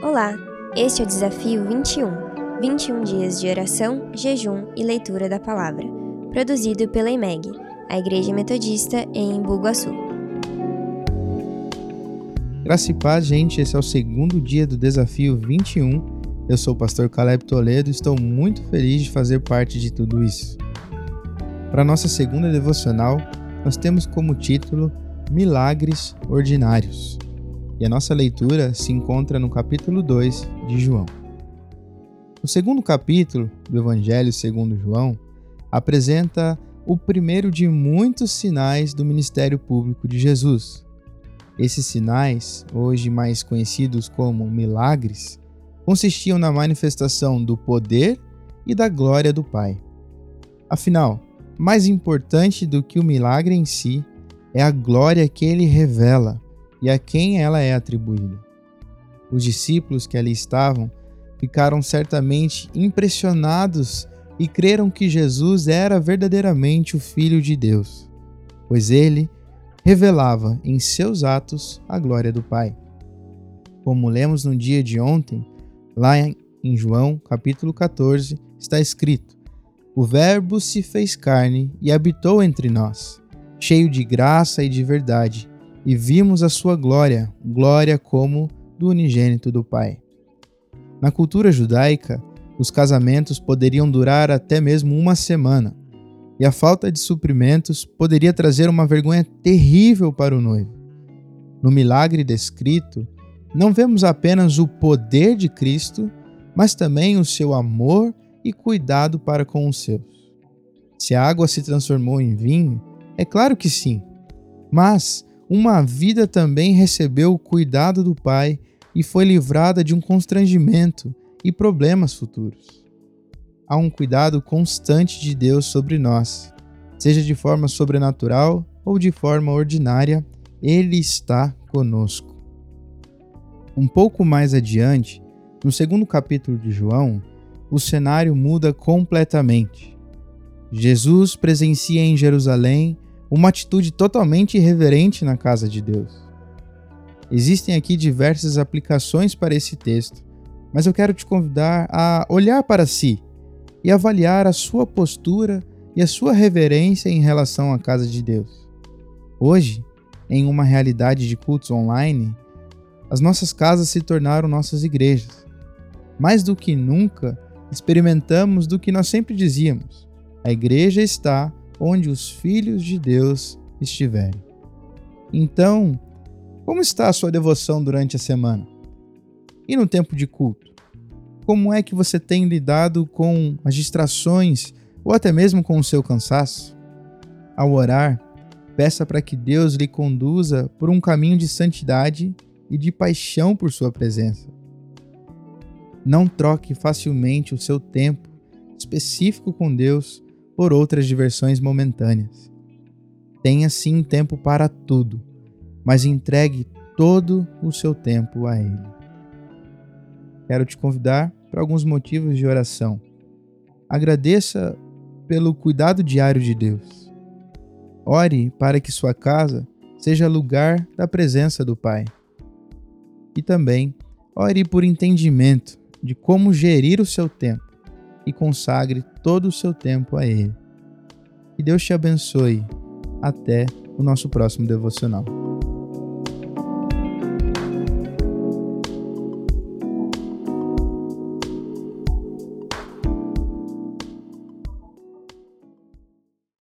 Olá, este é o Desafio 21, 21 dias de oração, jejum e leitura da palavra, produzido pela IMEG, a Igreja Metodista em Bugaçu. Graça e paz, gente, esse é o segundo dia do Desafio 21. Eu sou o pastor Caleb Toledo e estou muito feliz de fazer parte de tudo isso. Para nossa segunda devocional, nós temos como título Milagres Ordinários e a nossa leitura se encontra no capítulo 2 de João. O segundo capítulo do Evangelho segundo João apresenta o primeiro de muitos sinais do ministério público de Jesus. Esses sinais, hoje mais conhecidos como milagres, consistiam na manifestação do poder e da glória do Pai. Afinal, mais importante do que o milagre em si é a glória que ele revela e a quem ela é atribuída. Os discípulos que ali estavam ficaram certamente impressionados e creram que Jesus era verdadeiramente o Filho de Deus, pois ele revelava em seus atos a glória do Pai. Como lemos no dia de ontem, lá em João, capítulo 14, está escrito: O Verbo se fez carne e habitou entre nós, cheio de graça e de verdade e vimos a sua glória, glória como do unigênito do Pai. Na cultura judaica, os casamentos poderiam durar até mesmo uma semana, e a falta de suprimentos poderia trazer uma vergonha terrível para o noivo. No milagre descrito, não vemos apenas o poder de Cristo, mas também o seu amor e cuidado para com os seus. Se a água se transformou em vinho, é claro que sim, mas uma vida também recebeu o cuidado do Pai e foi livrada de um constrangimento e problemas futuros. Há um cuidado constante de Deus sobre nós, seja de forma sobrenatural ou de forma ordinária, Ele está conosco. Um pouco mais adiante, no segundo capítulo de João, o cenário muda completamente. Jesus presencia em Jerusalém uma atitude totalmente irreverente na casa de Deus. Existem aqui diversas aplicações para esse texto, mas eu quero te convidar a olhar para si e avaliar a sua postura e a sua reverência em relação à casa de Deus. Hoje, em uma realidade de cultos online, as nossas casas se tornaram nossas igrejas. Mais do que nunca, experimentamos do que nós sempre dizíamos: a igreja está onde os filhos de Deus estiverem. Então, como está a sua devoção durante a semana? E no tempo de culto? Como é que você tem lidado com as distrações ou até mesmo com o seu cansaço? Ao orar, peça para que Deus lhe conduza por um caminho de santidade e de paixão por sua presença. Não troque facilmente o seu tempo específico com Deus por outras diversões momentâneas. Tenha sim tempo para tudo, mas entregue todo o seu tempo a Ele. Quero te convidar para alguns motivos de oração. Agradeça pelo cuidado diário de Deus. Ore para que sua casa seja lugar da presença do Pai. E também ore por entendimento de como gerir o seu tempo e consagre todo o seu tempo a Ele. Que Deus te abençoe. Até o nosso próximo devocional.